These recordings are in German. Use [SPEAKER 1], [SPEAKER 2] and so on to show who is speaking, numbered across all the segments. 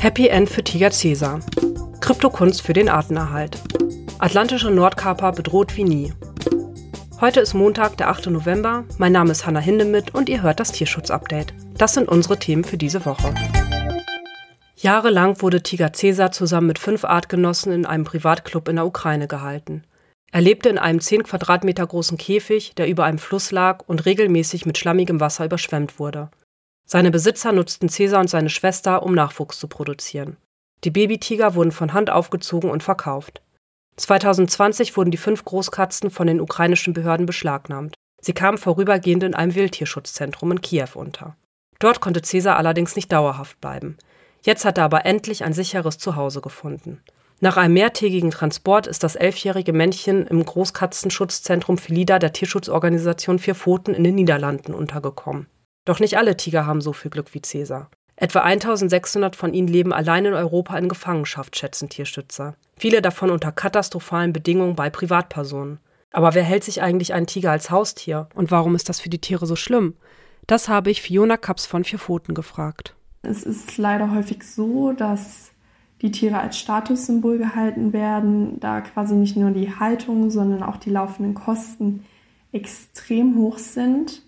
[SPEAKER 1] Happy End für Tiger Caesar. Kryptokunst für den Artenerhalt. Atlantische Nordkaper bedroht wie nie. Heute ist Montag, der 8. November. Mein Name ist Hanna Hindemith und ihr hört das Tierschutz-Update. Das sind unsere Themen für diese Woche. Jahrelang wurde Tiger Caesar zusammen mit fünf Artgenossen in einem Privatclub in der Ukraine gehalten. Er lebte in einem 10 Quadratmeter großen Käfig, der über einem Fluss lag und regelmäßig mit schlammigem Wasser überschwemmt wurde. Seine Besitzer nutzten Caesar und seine Schwester, um Nachwuchs zu produzieren. Die Babytiger wurden von Hand aufgezogen und verkauft. 2020 wurden die fünf Großkatzen von den ukrainischen Behörden beschlagnahmt. Sie kamen vorübergehend in einem Wildtierschutzzentrum in Kiew unter. Dort konnte Caesar allerdings nicht dauerhaft bleiben. Jetzt hat er aber endlich ein sicheres Zuhause gefunden. Nach einem mehrtägigen Transport ist das elfjährige Männchen im Großkatzenschutzzentrum Felida der Tierschutzorganisation Vier Pfoten in den Niederlanden untergekommen. Doch nicht alle Tiger haben so viel Glück wie Cäsar. Etwa 1600 von ihnen leben allein in Europa in Gefangenschaft, schätzen Tierschützer. Viele davon unter katastrophalen Bedingungen bei Privatpersonen. Aber wer hält sich eigentlich einen Tiger als Haustier? Und warum ist das für die Tiere so schlimm? Das habe ich Fiona Kaps von Vier Pfoten gefragt.
[SPEAKER 2] Es ist leider häufig so, dass die Tiere als Statussymbol gehalten werden, da quasi nicht nur die Haltung, sondern auch die laufenden Kosten extrem hoch sind.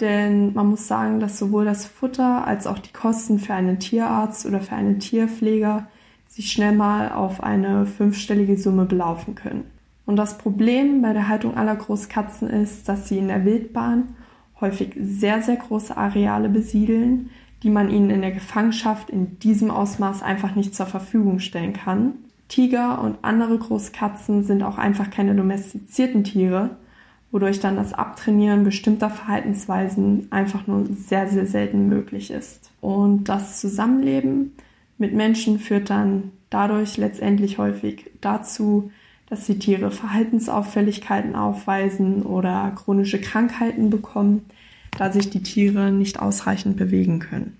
[SPEAKER 2] Denn man muss sagen, dass sowohl das Futter als auch die Kosten für einen Tierarzt oder für einen Tierpfleger sich schnell mal auf eine fünfstellige Summe belaufen können. Und das Problem bei der Haltung aller Großkatzen ist, dass sie in der Wildbahn häufig sehr, sehr große Areale besiedeln, die man ihnen in der Gefangenschaft in diesem Ausmaß einfach nicht zur Verfügung stellen kann. Tiger und andere Großkatzen sind auch einfach keine domestizierten Tiere wodurch dann das Abtrainieren bestimmter Verhaltensweisen einfach nur sehr, sehr selten möglich ist. Und das Zusammenleben mit Menschen führt dann dadurch letztendlich häufig dazu, dass die Tiere Verhaltensauffälligkeiten aufweisen oder chronische Krankheiten bekommen, da sich die Tiere nicht ausreichend bewegen können.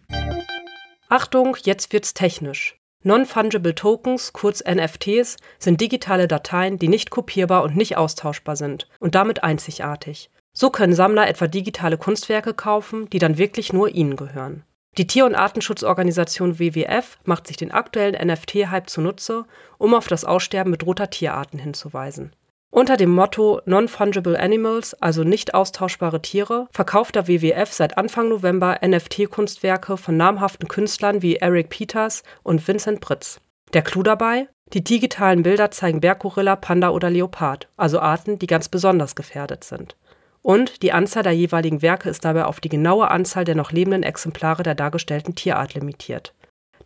[SPEAKER 1] Achtung, jetzt wird's technisch. Non-Fungible Tokens, kurz NFTs, sind digitale Dateien, die nicht kopierbar und nicht austauschbar sind und damit einzigartig. So können Sammler etwa digitale Kunstwerke kaufen, die dann wirklich nur ihnen gehören. Die Tier- und Artenschutzorganisation WWF macht sich den aktuellen NFT-Hype zunutze, um auf das Aussterben bedrohter Tierarten hinzuweisen. Unter dem Motto Non-Fungible Animals, also nicht austauschbare Tiere, verkauft der WWF seit Anfang November NFT-Kunstwerke von namhaften Künstlern wie Eric Peters und Vincent Pritz. Der Clou dabei? Die digitalen Bilder zeigen Berggorilla, Panda oder Leopard, also Arten, die ganz besonders gefährdet sind. Und die Anzahl der jeweiligen Werke ist dabei auf die genaue Anzahl der noch lebenden Exemplare der dargestellten Tierart limitiert.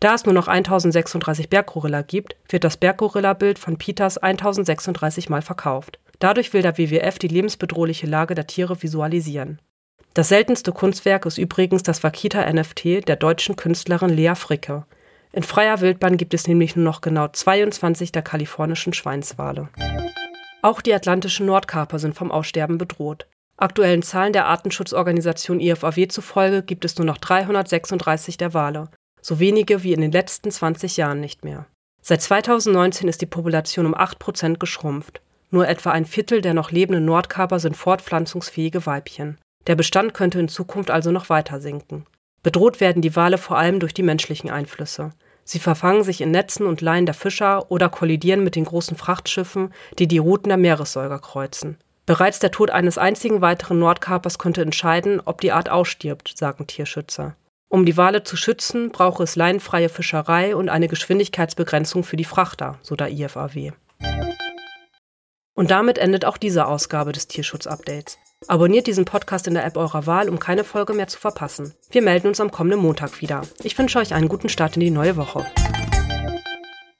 [SPEAKER 1] Da es nur noch 1036 Berggorilla gibt, wird das Berggorilla-Bild von Peters 1036 Mal verkauft. Dadurch will der WWF die lebensbedrohliche Lage der Tiere visualisieren. Das seltenste Kunstwerk ist übrigens das Wakita-NFT der deutschen Künstlerin Lea Fricke. In freier Wildbahn gibt es nämlich nur noch genau 22 der kalifornischen Schweinswale. Auch die atlantischen Nordkaper sind vom Aussterben bedroht. Aktuellen Zahlen der Artenschutzorganisation IFAW zufolge gibt es nur noch 336 der Wale, so wenige wie in den letzten 20 Jahren nicht mehr. Seit 2019 ist die Population um 8 Prozent geschrumpft. Nur etwa ein Viertel der noch lebenden Nordkaper sind fortpflanzungsfähige Weibchen. Der Bestand könnte in Zukunft also noch weiter sinken. Bedroht werden die Wale vor allem durch die menschlichen Einflüsse. Sie verfangen sich in Netzen und Leinen der Fischer oder kollidieren mit den großen Frachtschiffen, die die Routen der Meeressäuger kreuzen. Bereits der Tod eines einzigen weiteren Nordkapers könnte entscheiden, ob die Art ausstirbt, sagen Tierschützer. Um die Wale zu schützen, brauche es leinenfreie Fischerei und eine Geschwindigkeitsbegrenzung für die Frachter, so der IFAW. Und damit endet auch diese Ausgabe des Tierschutz-Updates. Abonniert diesen Podcast in der App eurer Wahl, um keine Folge mehr zu verpassen. Wir melden uns am kommenden Montag wieder. Ich wünsche euch einen guten Start in die neue Woche.